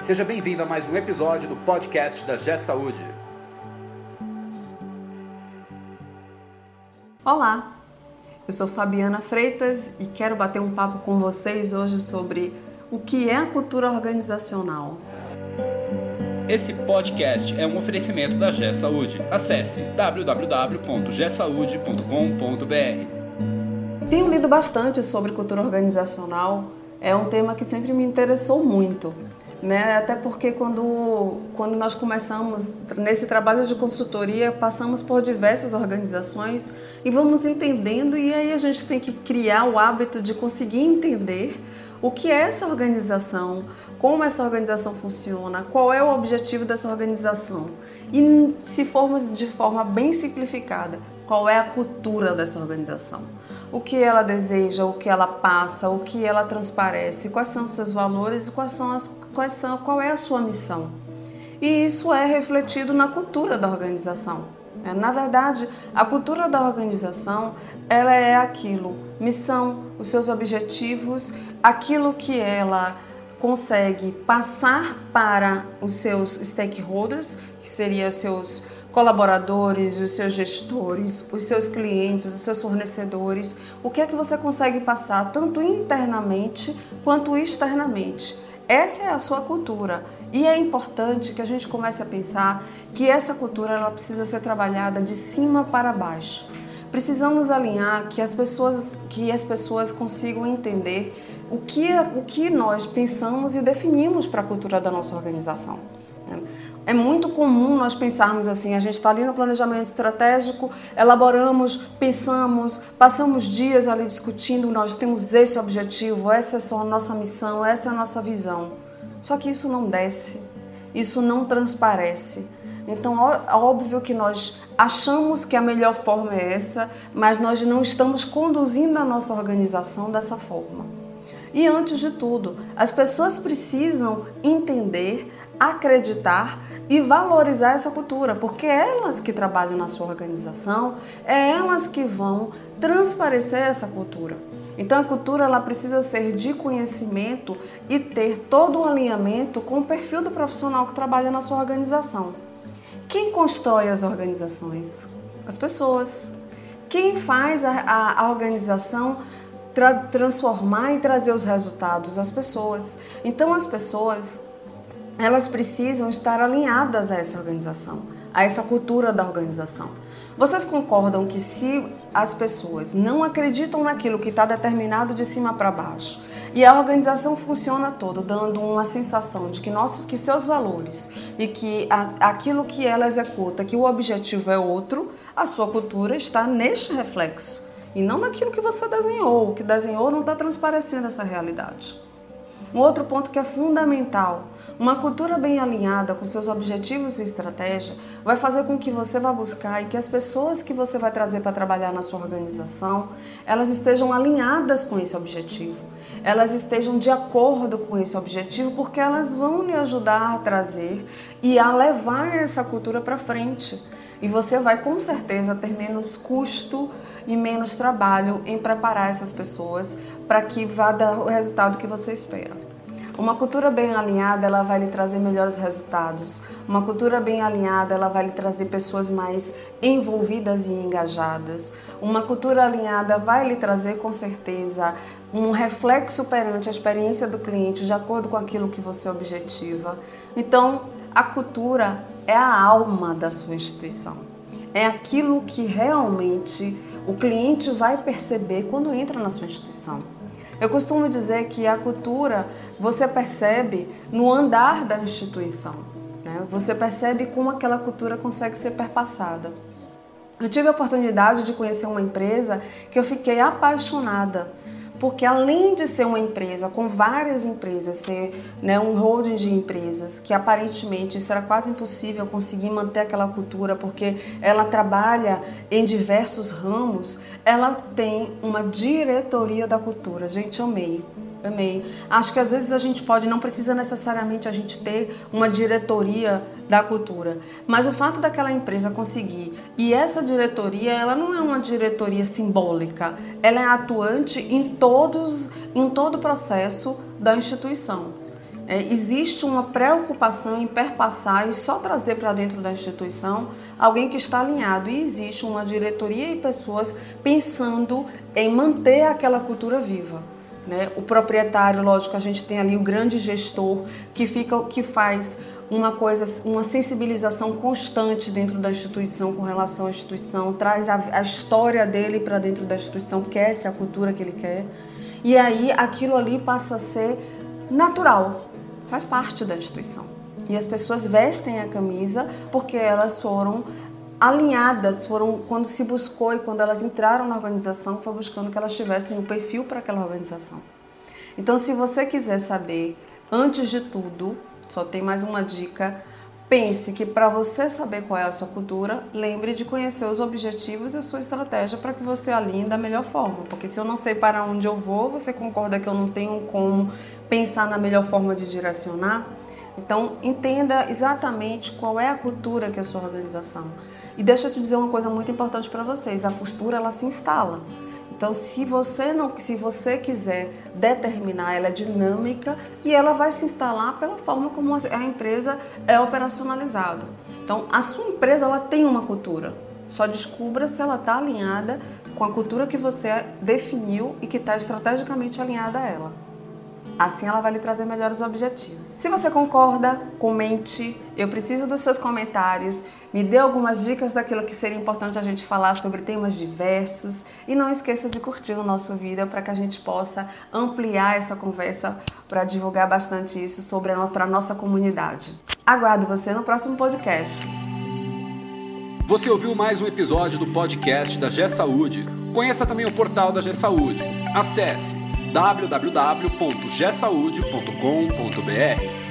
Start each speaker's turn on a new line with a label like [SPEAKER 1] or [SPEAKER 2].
[SPEAKER 1] Seja bem-vindo a mais um episódio do podcast da G Saúde.
[SPEAKER 2] Olá, eu sou Fabiana Freitas e quero bater um papo com vocês hoje sobre o que é a cultura organizacional.
[SPEAKER 1] Esse podcast é um oferecimento da G Saúde. Acesse www.gsaude.com.br.
[SPEAKER 2] Tenho lido bastante sobre cultura organizacional, é um tema que sempre me interessou muito. Né? Até porque quando, quando nós começamos nesse trabalho de consultoria, passamos por diversas organizações e vamos entendendo, e aí a gente tem que criar o hábito de conseguir entender o que é essa organização, como essa organização funciona, qual é o objetivo dessa organização. E se formos de forma bem simplificada, qual é a cultura dessa organização. O que ela deseja, o que ela passa, o que ela transparece, quais são os seus valores e quais são as, quais são, qual é a sua missão. E isso é refletido na cultura da organização. É, na verdade, a cultura da organização ela é aquilo, missão, os seus objetivos, aquilo que ela consegue passar para os seus stakeholders, que seriam seus colaboradores, os seus gestores, os seus clientes, os seus fornecedores, o que é que você consegue passar tanto internamente quanto externamente. Essa é a sua cultura e é importante que a gente comece a pensar que essa cultura ela precisa ser trabalhada de cima para baixo. Precisamos alinhar que as pessoas que as pessoas consigam entender o que o que nós pensamos e definimos para a cultura da nossa organização. É muito comum nós pensarmos assim, a gente está ali no planejamento estratégico, elaboramos, pensamos, passamos dias ali discutindo, nós temos esse objetivo, essa é a nossa missão, essa é a nossa visão. Só que isso não desce, isso não transparece. Então, óbvio que nós achamos que a melhor forma é essa, mas nós não estamos conduzindo a nossa organização dessa forma. E antes de tudo, as pessoas precisam entender, acreditar e valorizar essa cultura, porque é elas que trabalham na sua organização, é elas que vão transparecer essa cultura. Então a cultura ela precisa ser de conhecimento e ter todo um alinhamento com o perfil do profissional que trabalha na sua organização. Quem constrói as organizações? As pessoas. Quem faz a, a, a organização tra transformar e trazer os resultados? As pessoas. Então as pessoas elas precisam estar alinhadas a essa organização, a essa cultura da organização. Vocês concordam que se as pessoas não acreditam naquilo que está determinado de cima para baixo e a organização funciona toda dando uma sensação de que nossos, que seus valores e que a, aquilo que ela executa, que o objetivo é outro, a sua cultura está neste reflexo e não naquilo que você desenhou. O que desenhou não está transparecendo essa realidade. Um outro ponto que é fundamental uma cultura bem alinhada com seus objetivos e estratégia vai fazer com que você vá buscar e que as pessoas que você vai trazer para trabalhar na sua organização, elas estejam alinhadas com esse objetivo. Elas estejam de acordo com esse objetivo porque elas vão lhe ajudar a trazer e a levar essa cultura para frente. E você vai com certeza ter menos custo e menos trabalho em preparar essas pessoas para que vá dar o resultado que você espera. Uma cultura bem alinhada, ela vai lhe trazer melhores resultados. Uma cultura bem alinhada, ela vai lhe trazer pessoas mais envolvidas e engajadas. Uma cultura alinhada vai lhe trazer com certeza um reflexo perante a experiência do cliente de acordo com aquilo que você objetiva. Então, a cultura é a alma da sua instituição. É aquilo que realmente o cliente vai perceber quando entra na sua instituição. Eu costumo dizer que a cultura você percebe no andar da instituição. Né? Você percebe como aquela cultura consegue ser perpassada. Eu tive a oportunidade de conhecer uma empresa que eu fiquei apaixonada porque além de ser uma empresa com várias empresas, ser né, um holding de empresas, que aparentemente será quase impossível conseguir manter aquela cultura, porque ela trabalha em diversos ramos, ela tem uma diretoria da cultura. Gente, amei. Amei. Acho que às vezes a gente pode, não precisa necessariamente a gente ter uma diretoria da cultura, mas o fato daquela empresa conseguir e essa diretoria, ela não é uma diretoria simbólica, ela é atuante em todos, em todo o processo da instituição. É, existe uma preocupação em perpassar e só trazer para dentro da instituição alguém que está alinhado. E existe uma diretoria e pessoas pensando em manter aquela cultura viva. Né? O proprietário, lógico, a gente tem ali o grande gestor que fica, que faz uma coisa, uma sensibilização constante dentro da instituição com relação à instituição, traz a, a história dele para dentro da instituição, porque essa é a cultura que ele quer. E aí aquilo ali passa a ser natural, faz parte da instituição. E as pessoas vestem a camisa porque elas foram alinhadas, foram quando se buscou e quando elas entraram na organização, foi buscando que elas tivessem um perfil para aquela organização. Então, se você quiser saber, antes de tudo, só tem mais uma dica. Pense que para você saber qual é a sua cultura, lembre de conhecer os objetivos e a sua estratégia para que você alinhe da melhor forma. Porque se eu não sei para onde eu vou, você concorda que eu não tenho como pensar na melhor forma de direcionar? Então, entenda exatamente qual é a cultura que é a sua organização. E deixa eu te dizer uma coisa muito importante para vocês: a cultura ela se instala. Então, se você não, se você quiser determinar, ela é dinâmica e ela vai se instalar pela forma como a empresa é operacionalizada. Então, a sua empresa ela tem uma cultura. Só descubra se ela está alinhada com a cultura que você definiu e que está estrategicamente alinhada a ela. Assim ela vai lhe trazer melhores objetivos. Se você concorda, comente. Eu preciso dos seus comentários. Me dê algumas dicas daquilo que seria importante a gente falar sobre temas diversos. E não esqueça de curtir o nosso vídeo para que a gente possa ampliar essa conversa para divulgar bastante isso sobre para a nossa comunidade. Aguardo você no próximo podcast.
[SPEAKER 1] Você ouviu mais um episódio do podcast da G Saúde. Conheça também o portal da G Saúde. Acesse www.gsaude.com.br